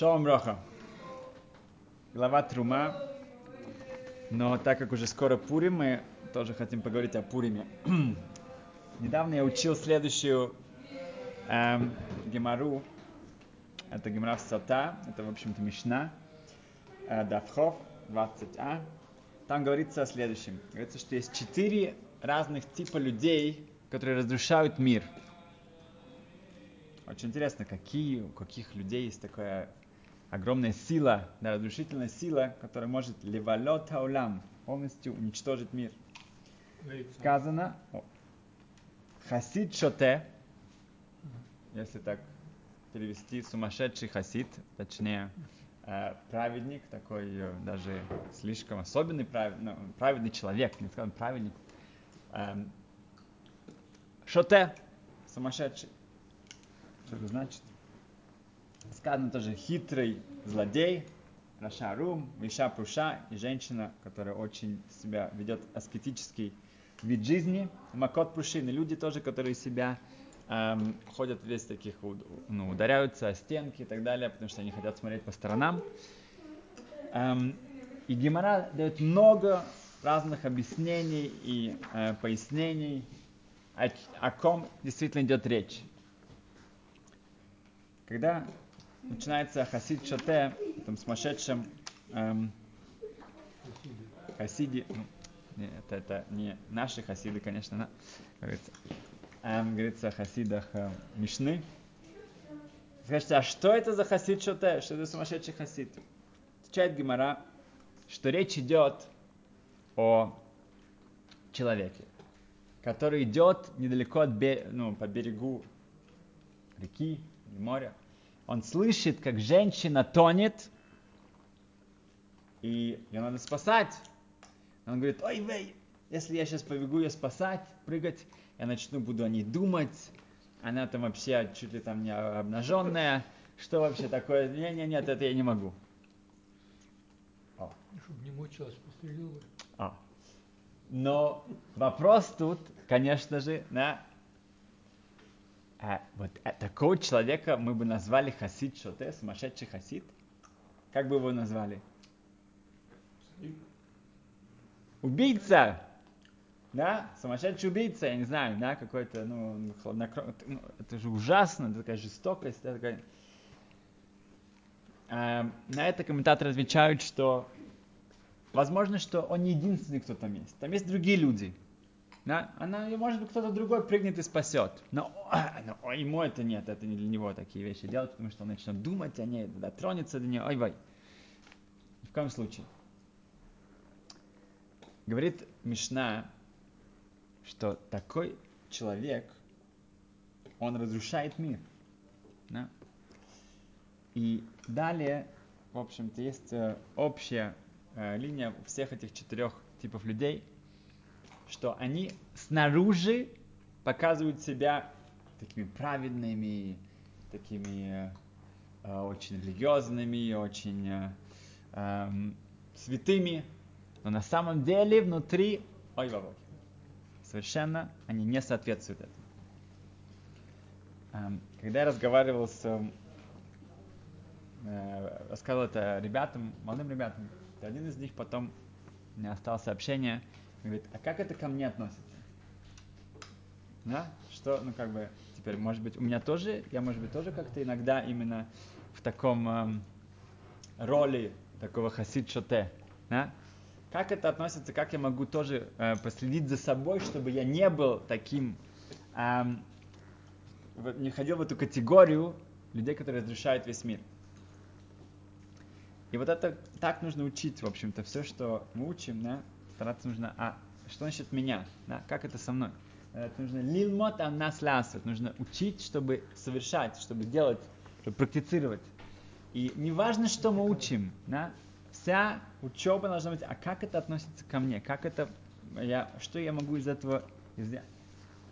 Шалом Роха. Глава Трума. Но так как уже скоро Пурим, мы тоже хотим поговорить о Пуриме. Недавно я учил следующую эм, гемару. Это гемара Сата. Это, в общем-то, Мишна. Э, Давхов 20а. Там говорится о следующем. Говорится, что есть четыре разных типа людей, которые разрушают мир. Очень интересно, какие, у каких людей есть такая огромная сила, да, разрушительная сила, которая может левалот таулам, полностью уничтожить мир. Сказано, о, хасид шоте, если так перевести, сумасшедший хасид, точнее, э, праведник, такой э, даже слишком особенный правед, ну, праведный человек, не скажем праведник. Э, шоте, сумасшедший. Что это значит? Сказано тоже хитрый злодей, Рашарум, Миша Пруша и женщина, которая очень себя ведет аскетический вид жизни. Макот Прушины, люди тоже, которые себя эм, ходят весь таких, ну, ударяются о стенки и так далее, потому что они хотят смотреть по сторонам. Эм, и Гемора дает много разных объяснений и э, пояснений, о, о ком действительно идет речь. Когда начинается хасид шоте, этом сумасшедшем эм, хасиде, ну, не, это, это не наши хасиды, конечно, на, говорится, эм, говорится о хасидах э, Мишны. Скажите, а что это за хасид шоте? Что это сумасшедший хасид? Отвечает Гимара, что речь идет о человеке, который идет недалеко от бе- ну, по берегу реки или моря, он слышит, как женщина тонет, и ее надо спасать. Он говорит, ой, вей, если я сейчас побегу ее спасать, прыгать, я начну, буду о ней думать, она там вообще чуть ли там не обнаженная, что вообще такое, не, не, нет, это я не могу. О. Чтобы не мучилась, пострелил бы. А. Но вопрос тут, конечно же, на а, вот а, такого человека мы бы назвали хасид шоте, сумасшедший хасид. Как бы его назвали? Убийца! Да, сумасшедший убийца, я не знаю, да, какой-то, ну, хладнокровный, ну, это же ужасно, это такая жестокость, это такая... А, на это комментаторы отвечают, что возможно, что он не единственный, кто там есть. Там есть другие люди, да? Она, может быть, кто-то другой прыгнет и спасет. Но, но ему это нет, это не для него такие вещи делать, потому что он начнет думать о ней, дотронется до нее. Ой, вай. В коем случае. Говорит Мишна, что такой человек, он разрушает мир. Да? И далее, в общем-то, есть э, общая э, линия всех этих четырех типов людей – что они снаружи показывают себя такими праведными, такими э, очень религиозными, очень э, э, святыми, но на самом деле внутри, ой, бабок, совершенно они не соответствуют этому. Эм, когда я разговаривал с, э, рассказывал это ребятам, молодым ребятам, один из них потом мне осталось сообщение, Говорит, а как это ко мне относится? Да? Что, ну как бы, теперь, может быть, у меня тоже, я, может быть, тоже как-то иногда именно в таком эм, роли такого хасид шоте, да? Как это относится, как я могу тоже э, последить за собой, чтобы я не был таким, эм, не ходил в эту категорию людей, которые разрушают весь мир. И вот это так нужно учить, в общем-то, все, что мы учим, да, стараться нужно, а что значит меня? Да? Как это со мной? Это нужно лилмот нас лясот. Нужно учить, чтобы совершать, чтобы делать, чтобы практицировать. И не важно, что мы учим, да? вся учеба должна быть, а как это относится ко мне? Как это, я, что я могу из этого сделать?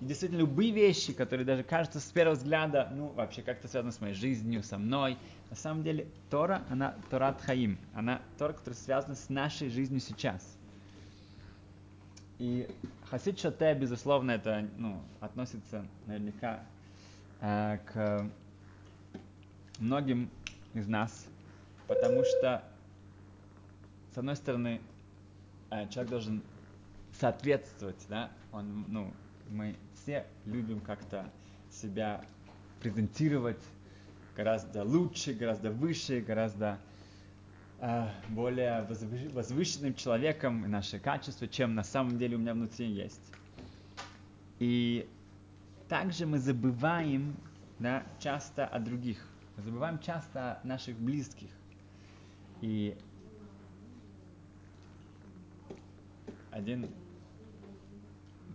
И действительно, любые вещи, которые даже кажутся с первого взгляда, ну, вообще как-то связаны с моей жизнью, со мной, на самом деле Тора, она Торат Хаим, она Тора, которая связана с нашей жизнью сейчас. И хасид шате, безусловно, это ну, относится наверняка э, к многим из нас, Потому что, с одной стороны, э, человек должен соответствовать, да, он, ну, мы все любим как-то себя презентировать гораздо лучше, гораздо выше, гораздо более возвышенным человеком и наши качества, чем на самом деле у меня внутри есть. И также мы забываем да, часто о других. Мы забываем часто о наших близких. И один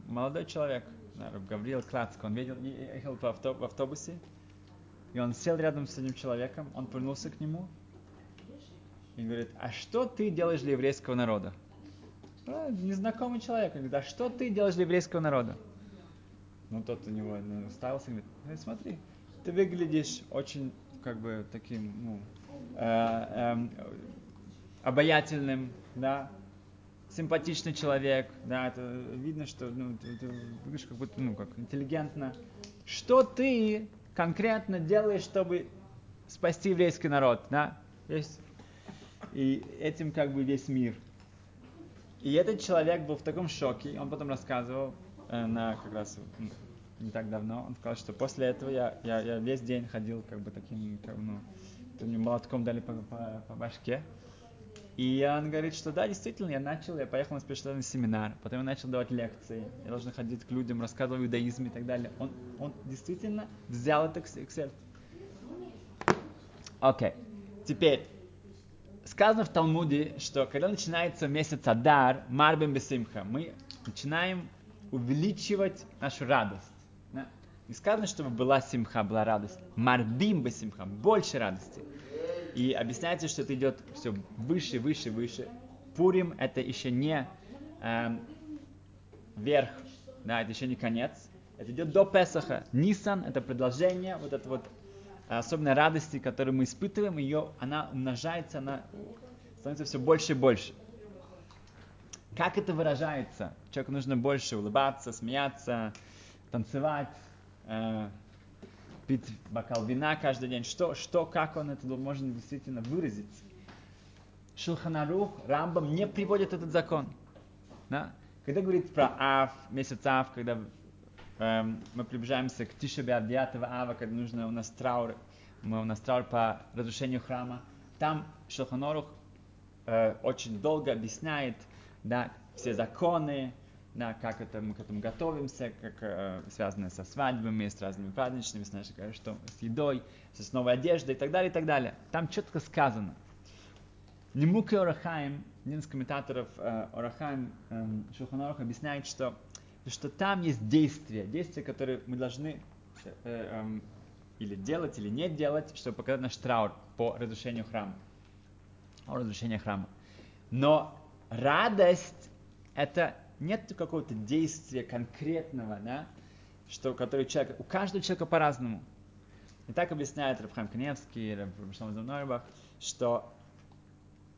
молодой человек, Гавриил Клацк, он видел, ехал в, авто, в автобусе, и он сел рядом с этим человеком, он повернулся к нему и говорит, а что ты делаешь для еврейского народа? А, незнакомый человек, он говорит, а что ты делаешь для еврейского народа? Ну, тот у него ну, уставился и говорит, «Э, смотри, ты выглядишь очень, как бы, таким, ну, э, э, обаятельным, да, симпатичный человек, да, это видно, что, ну, ты, ты выглядишь как будто, ну, как интеллигентно. Что ты конкретно делаешь, чтобы спасти еврейский народ, да? Есть. И этим как бы весь мир. И этот человек был в таком шоке, он потом рассказывал э, на как раз не так давно, он сказал, что после этого я, я, я весь день ходил как бы таким, как, ну, мне молотком дали по, по, по башке. И он говорит, что да, действительно, я начал, я поехал на специальный семинар, потом я начал давать лекции, я должен ходить к людям, рассказывать о иудаизме и так далее. Он, он действительно взял это к, к сердцу. Окей. Okay. Теперь, сказано в Талмуде, что когда начинается месяц Адар, Марбим Бесимха, мы начинаем увеличивать нашу радость. Да? Не сказано, чтобы была симха, была радость. Марбим Бесимха, больше радости. И объясняется, что это идет все выше, выше, выше. Пурим это еще не э, верх, да, это еще не конец. Это идет до Песаха. Нисан это продолжение вот этой вот особенной радости, которую мы испытываем, ее, она умножается, она становится все больше и больше. Как это выражается? Человеку нужно больше улыбаться, смеяться, танцевать, э, пить бокал вина каждый день. Что, что, как он это может действительно выразить? Шилханарух, Рамбам не приводит этот закон. Да? Когда говорит про Ав, месяц Ав, когда мы приближаемся к Тишебе 9 Ава, когда нужно у нас траур, мы у нас траур по разрушению храма, там Шилханарух э, очень долго объясняет да, все законы, да, как это, мы к этому готовимся, как э, связано со свадьбами, с разными праздничными, с нашей, что, с едой, с новой одеждой и так далее, и так далее. Там четко сказано. Немуки Орахаим, один из комментаторов э, Орахаим э, Шуханорах объясняет, что, что там есть действия, действия, которые мы должны э, э, или делать, или не делать, чтобы показать наш траур по разрушению храма. О разрушению храма. Но радость это нет какого-то действия конкретного, да, что, который человек, у каждого человека по-разному. И так объясняет Рабхам Каневский, Рабхам Нойбах, что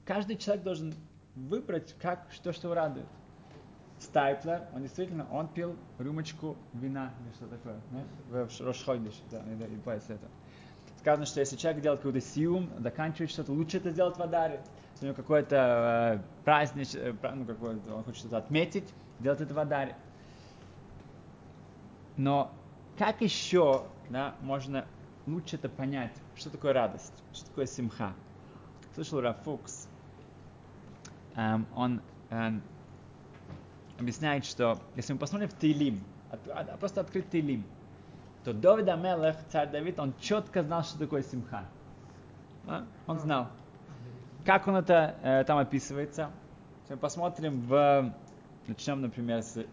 каждый человек должен выбрать, как, что, что радует. Стайплер, он действительно, он пил рюмочку вина, или что такое, да? в Рошхойдиш, да, и, и это. Сказано, что если человек делает какой-то сиум, заканчивает что-то, лучше это сделать в Адаре у него какой-то э, праздник, э, ну, какой он хочет что-то отметить, делать это в Адаре. Но как еще да, можно лучше это понять, что такое радость, что такое симха? Слышал Раф Фукс, эм, он эм, объясняет, что если мы посмотрим в Тейлим, от, просто открыть Тейлим, то Давид Амелех, царь Давид, он четко знал, что такое симха. А? Он знал. Как он это э, там описывается? Если мы посмотрим в... Начнем, например, с...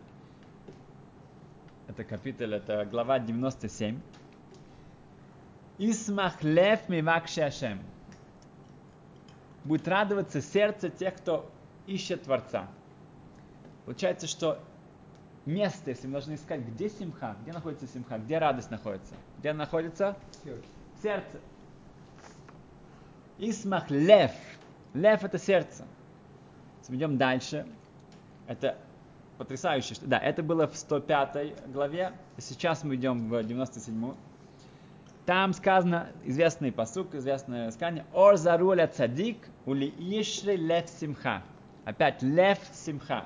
Это капитал, это глава 97. Исмах лев мивак шашем. Будет радоваться сердце тех, кто ищет Творца. Получается, что место, если мы должны искать, где симха, где находится симха, где радость находится. Где она находится? Сердце. Сердце. Исмах лев. Лев это сердце. Идем дальше. Это потрясающе. Да, это было в 105 главе. Сейчас мы идем в 97. Там сказано известный посук, известное сказание. Ор заруля цадик ули ишри лев симха. Опять лев симха.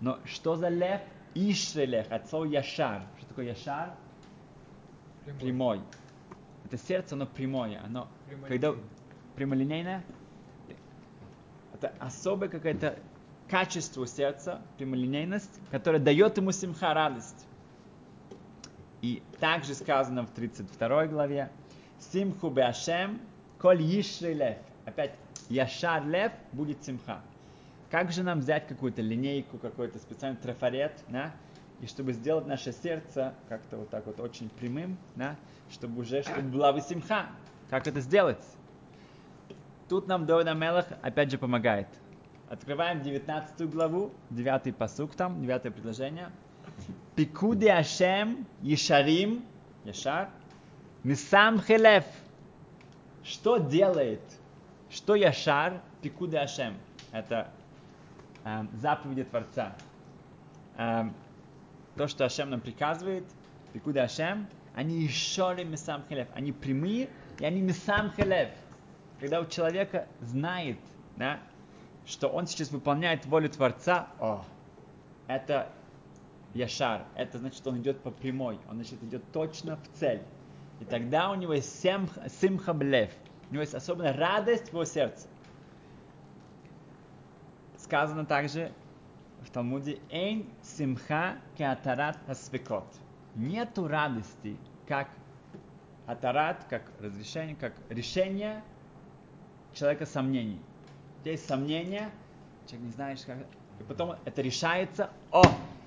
Но что за лев? Ишри лев. От слова яшар. Что такое яшар? Прямой. Прямой. Это сердце, оно прямое. Оно когда прямолинейное, это особое какое-то качество сердца, прямолинейность, которое дает ему симха радость. И также сказано в 32 главе, Симху беашем, коль ишри лев. Опять, яшар лев будет симха. Как же нам взять какую-то линейку, какой-то специальный трафарет, да, и чтобы сделать наше сердце как-то вот так вот очень прямым, да, чтобы уже, чтобы была бы симха. Как это сделать? Тут нам Довид Амелах опять же помогает. Открываем 19 главу, 9 посук там, 9 предложение. Пикуди Ашем Ешарим, Яшар, Мисам Хелев. Что делает? Что Яшар? Пикуди Ашем. Это заповеди Творца. Эм, то, что Ашем нам приказывает, Пикуди Ашем, они Ешори Мисам Хелев. Они прямые, и они Мисам Хелев. Когда у человека знает, да, что он сейчас выполняет волю Творца, о, это Яшар, это значит, что он идет по прямой, он значит, идет точно в цель. И тогда у него есть семх, симха блев, у него есть особенная радость в его сердце. Сказано также в Талмуде, «Эйн симха кеатарат асвекот». Нету радости, как атарат, как разрешение, как решение человека сомнений. Есть сомнения, человек не знаешь, как... И потом это решается. О,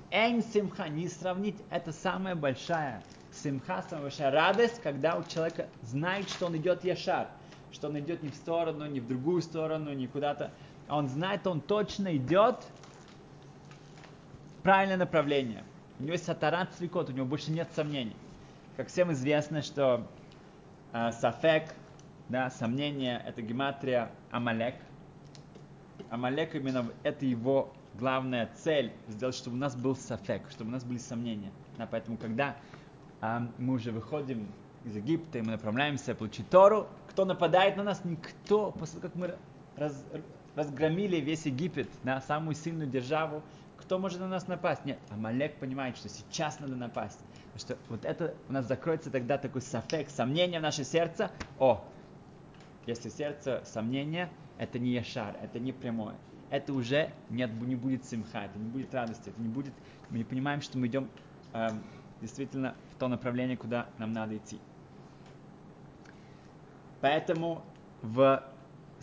эйн симха, не сравнить, это самая большая симха, самая большая радость, когда у человека знает, что он идет яшар, что он идет не в сторону, не в другую сторону, не куда-то, он знает, он точно идет в правильное направление. У него есть сатарат свекот, у него больше нет сомнений. Как всем известно, что э, сафек, да, сомнение, это гематрия Амалек. Амалек именно это его главная цель, сделать, чтобы у нас был сафек, чтобы у нас были сомнения. Да, поэтому, когда а, мы уже выходим из Египта, и мы направляемся получить Тору, кто нападает на нас? Никто. После как мы раз- разгромили весь Египет, да, самую сильную державу, кто может на нас напасть? Нет, Амалек понимает, что сейчас надо напасть. Потому что вот это у нас закроется тогда такой сафек, сомнение в наше сердце. О, если сердце сомнения, это не яшар, это не прямое. Это уже нет, не будет симха, это не будет радости, это не будет, мы не понимаем, что мы идем эм, действительно в то направление, куда нам надо идти. Поэтому в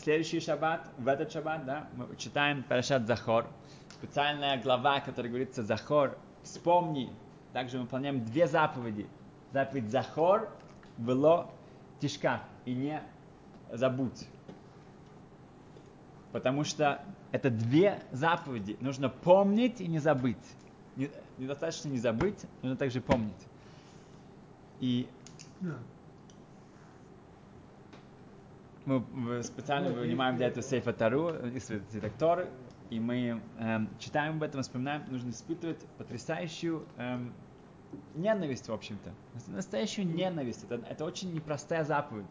следующий шаббат, в этот шаббат, да, мы читаем Парашат Захор, специальная глава, которая говорится Захор, вспомни, также мы выполняем две заповеди. Заповедь Захор, вело, тишка, и не забудь. Потому что это две заповеди. Нужно помнить и не забыть. Не- Недостаточно не забыть, нужно также помнить. И мы специально вынимаем для этого сейфа Тару, из Торы, и мы эм, читаем об этом, вспоминаем, нужно испытывать потрясающую эм, ненависть, в общем-то. Настоящую ненависть. Это, это очень непростая заповедь.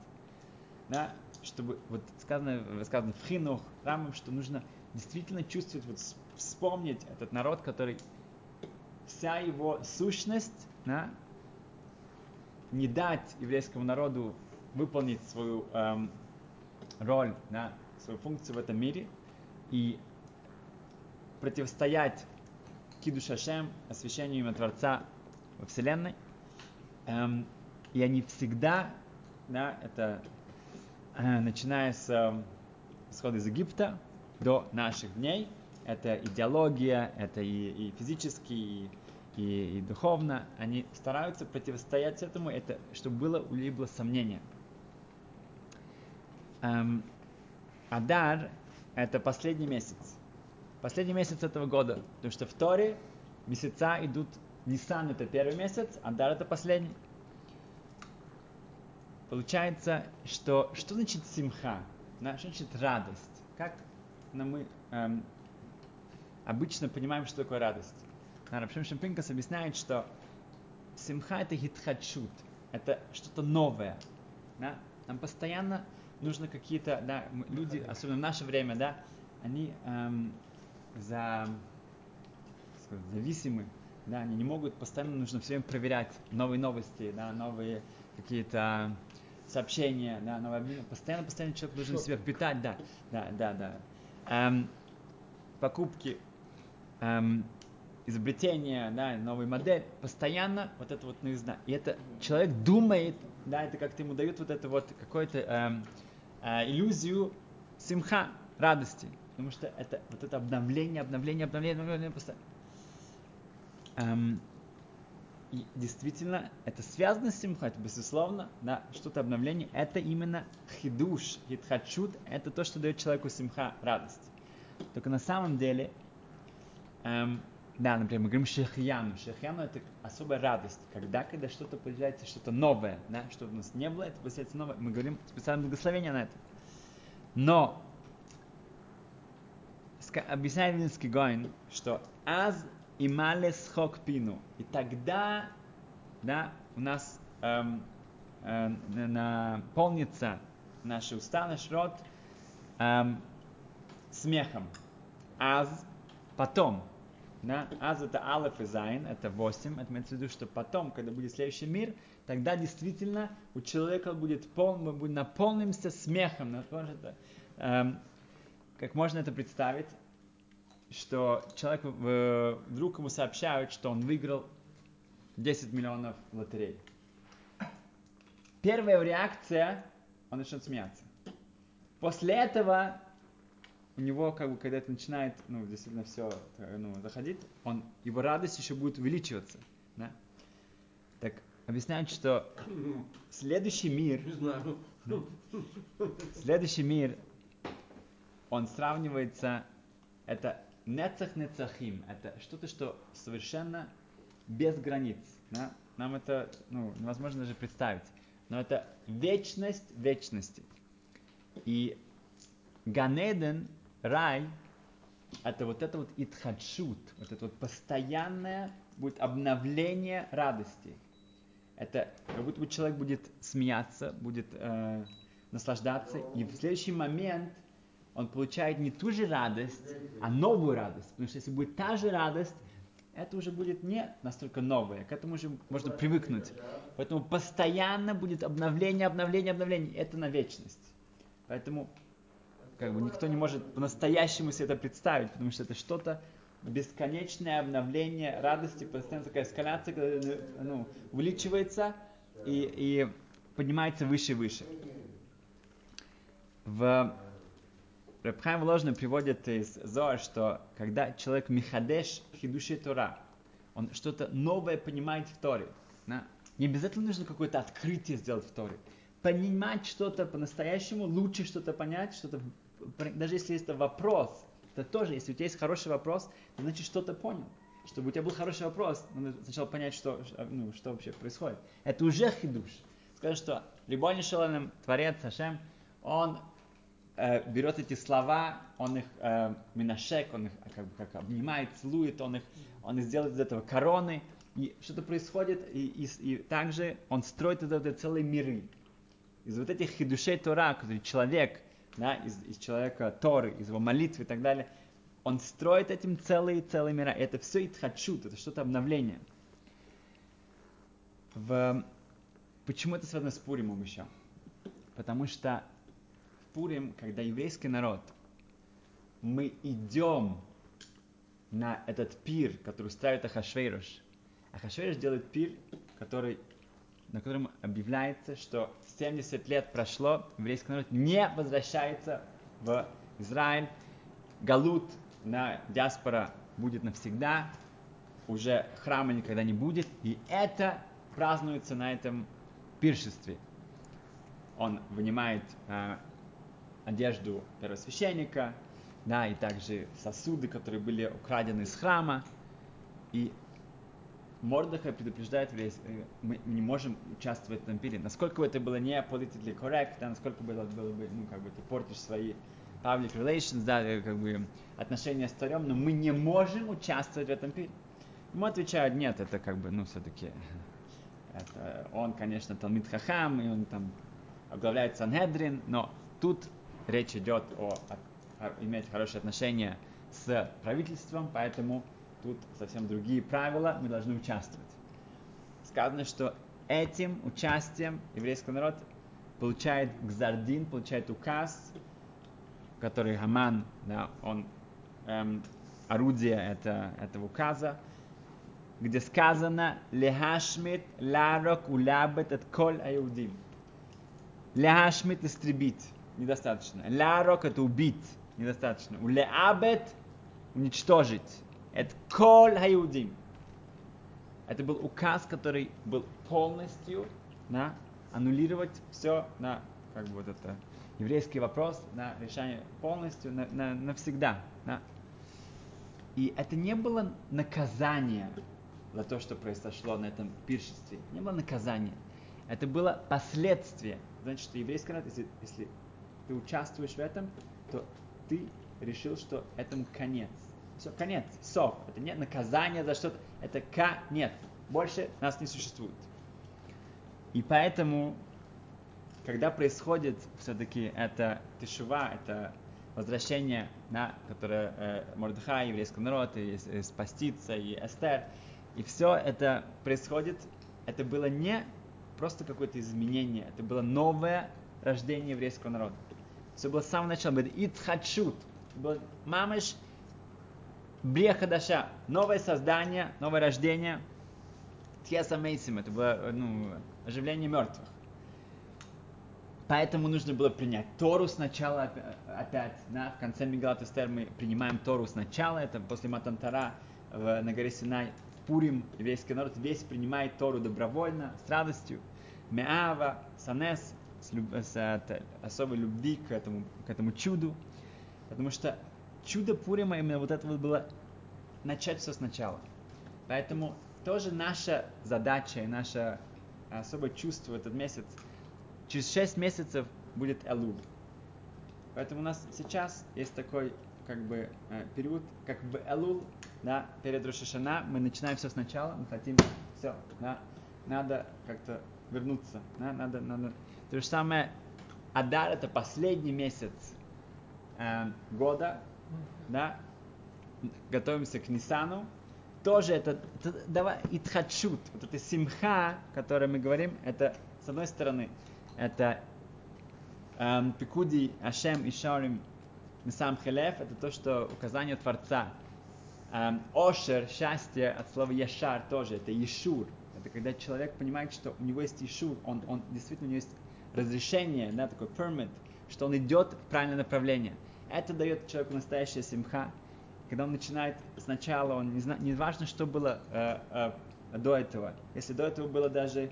Да? Чтобы, вот сказано, сказано в Хинух, Рамам, что нужно действительно чувствовать, вот вспомнить этот народ, который вся его сущность, да, не дать еврейскому народу выполнить свою эм, роль, да, свою функцию в этом мире и противостоять Киду Шашем, освящению имя Творца во Вселенной. Эм, и они всегда, да, это э, начиная с эм, исхода из Египта до наших дней, это идеология, это и, и физически, и, и, и духовно, они стараются противостоять этому, это чтобы было у сомнение. Эм, Адар – это последний месяц. Последний месяц этого года. Потому что в Торе месяца идут Нисан – это первый месяц, Адар – это последний. Получается, что что значит симха? Да, что значит радость? Как ну, мы эм, обычно понимаем, что такое радость? Рабшим Шампинкас объясняет, что симха – это хитхадшут. это что-то новое. Да? Нам постоянно нужно какие-то, да, люди, особенно в наше время, да, они эм, за, сказать, зависимы, да, они не могут, постоянно нужно все время проверять новые новости, да, новые какие-то сообщения, да, новые обмены. Постоянно, постоянно человек должен себя питать, да, да, да, да. Эм, покупки, эм, изобретение, да, новый модель, постоянно вот это вот новизна. И это человек думает, да, это как-то ему дают вот это вот какую-то эм, э, иллюзию симха, радости. Потому что это вот это обновление, обновление, обновление, обновление постоянно. Эм, и действительно, это связано с симха, это безусловно, да, что-то обновление, это именно хидуш, хитхачут, это то, что дает человеку симха, радость. Только на самом деле, эм, да, например, мы говорим шехьяну. Шехьяну это особая радость. Когда, когда что-то появляется, что-то новое, да, что у нас не было, это появляется новое. Мы говорим специальное благословение на это. Но объясняет Виленский Гаон, что אז ימלא שחוק פינו. И тогда, да, у нас эм, э, наполнится наши уста, наш рот эм, смехом. אז потом, да? אז это алеф и зайн, это 8. Это имеется в виду, что потом, когда будет следующий мир, тогда действительно у человека будет пол, мы будем наполнимся смехом. Наполнимся, эм, как можно это представить? Что человек э, вдруг ему сообщают, что он выиграл 10 миллионов в. Первая реакция, он начнет смеяться. После этого у него, как бы, когда это начинает, ну, действительно все, ну, заходить, он, его радость еще будет увеличиваться, да? Так, объясняют, что следующий мир, знаю. следующий мир, он сравнивается, это нецах нецахим, это что-то, что совершенно без границ, да? Нам это, ну, невозможно даже представить. Но это вечность вечности. И Ганеден рай это вот это вот итхадшут, вот это вот постоянное будет обновление радости. Это как будто бы человек будет смеяться, будет э, наслаждаться, и в следующий момент он получает не ту же радость, а новую радость. Потому что если будет та же радость, это уже будет не настолько новое, к этому уже можно привыкнуть. Поэтому постоянно будет обновление, обновление, обновление. Это на вечность. Поэтому как бы никто не может по-настоящему себе это представить, потому что это что-то бесконечное обновление радости, постоянно такая эскаляция, когда, ну, увеличивается и, и поднимается выше и выше. В Рабхайм ложно приводит из Зоар, что когда человек михадеш хидуши Тора, он что-то новое понимает в Торе. Да? Не обязательно нужно какое-то открытие сделать в Торе. Понимать что-то по-настоящему, лучше что-то понять, что-то даже если это вопрос, это тоже, если у тебя есть хороший вопрос, значит что-то понял. Чтобы у тебя был хороший вопрос, надо сначала понять, что, ну, что вообще происходит. Это уже хидуш. Скажи, что Рибони Шаланом, Творец Хашем, он э, берет эти слова, он их э, минашек, он их как бы как обнимает, целует, он их, он их сделает из этого короны, и что-то происходит, и, и, и также он строит из этого целые миры. Из вот этих хидушей Тора, которые человек да, из, из человека Торы, из его молитвы и так далее, он строит этим целые-целые мира. И это все итхачут, это что-то обновление. В... Почему это связано с Пуримом еще? Потому что в Пурим, когда еврейский народ, мы идем на этот пир, который ставит Ахашвейрош. Ахашвейрош делает пир, который на котором объявляется, что 70 лет прошло, еврейский народ не возвращается в Израиль. Галут на диаспора будет навсегда, уже храма никогда не будет, и это празднуется на этом пиршестве. Он вынимает э, одежду первосвященника, да, и также сосуды, которые были украдены из храма, и Мордыхай предупреждает весь, э, мы не можем участвовать в этом пире. Насколько бы это было не politically correct, да, насколько было, было бы, ну, как бы ты портишь свои public relations, да, э, как бы отношения с царем, но мы не можем участвовать в этом пире. Ему отвечают, нет, это как бы, ну, все-таки это, он, конечно, Талмит Хахам, и он там оглавляет Санхедрин, но тут речь идет о, о, о иметь хорошие отношения с правительством, поэтому тут совсем другие правила, мы должны участвовать. Сказано, что этим участием еврейский народ получает гзардин, получает указ, который Хаман, да, он эм, орудие это, этого указа, где сказано «Лехашмит ларок улябет от коль аюдим». Лехашмит – истребить, недостаточно. Ларок – это убить, недостаточно. Улеабет – уничтожить. Это коль аюдим. Это был указ, который был полностью на аннулировать все на как бы вот это еврейский вопрос на решение полностью на, на, навсегда. Да? И это не было наказание за то, что произошло на этом пиршестве. Не было наказания. Это было последствие. Значит, что еврейский народ, если, если ты участвуешь в этом, то ты решил, что этому конец. Все, конец, сок. Это не наказание за что-то, это конец. Больше нас не существует. И поэтому, когда происходит все-таки это тишува, это возвращение, на которое э, Мордыхай, еврейский народ, и, и спаститься, и Эстер, и все это происходит, это было не просто какое-то изменение, это было новое рождение еврейского народа. Все было с самого начала, было Ицхачут, было мамыш Брехадаша, новое создание, новое рождение, Тьеса Мейсим, это было ну, оживление мертвых. Поэтому нужно было принять Тору сначала опять. Да, в конце Мегалат Эстер мы принимаем Тору сначала, это после Матантара в, на горе Синай Пурим, еврейский народ весь принимает Тору добровольно, с радостью. Меава, Санес, с, люб, с это, особой любви к этому, к этому чуду. Потому что чудо Пурима именно вот это вот было начать все сначала. Поэтому тоже наша задача и наше особое чувство в этот месяц, через 6 месяцев будет Элул. Поэтому у нас сейчас есть такой как бы э, период, как бы Элул, да, перед Рошашана, мы начинаем все сначала, мы хотим все, да, надо как-то вернуться, да, надо, надо. То же самое, Адар это последний месяц э, года, да, готовимся к Нисану, тоже это, это давай, итхачут, вот это симха, о которой мы говорим, это, с одной стороны, это эм, пикуди Ашем и Шарим Мисам Хелев, это то, что указание Творца. Эм, ошер, счастье, от слова Яшар тоже, это Ешур. Это когда человек понимает, что у него есть Ешур, он, он действительно у него есть разрешение, да, такой permit, что он идет в правильное направление. Это дает человеку настоящая симха. Когда он начинает сначала, он не, зна, не важно, что было э, э, до этого. Если до этого было даже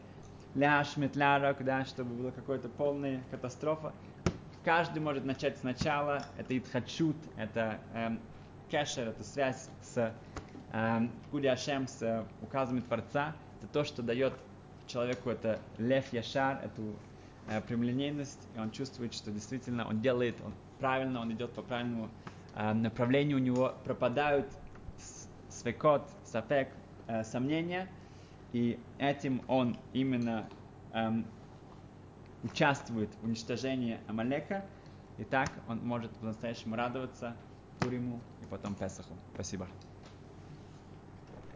ляш, метлярок, да, чтобы была какая-то полная катастрофа, Каждый может начать сначала. Это итхачут, это эм, кешер, это связь с эм, Ашем, с указами Творца. Это то, что дает человеку это лев яшар, эту э, прямолинейность, и он чувствует, что действительно он делает он правильно, он идет по правильному э, направлению, у него пропадают свекот, сафек, э, сомнения, и этим он именно эм, участвует в уничтожении Амалека, и так он может по-настоящему радоваться Туриму и потом Песаху. Спасибо.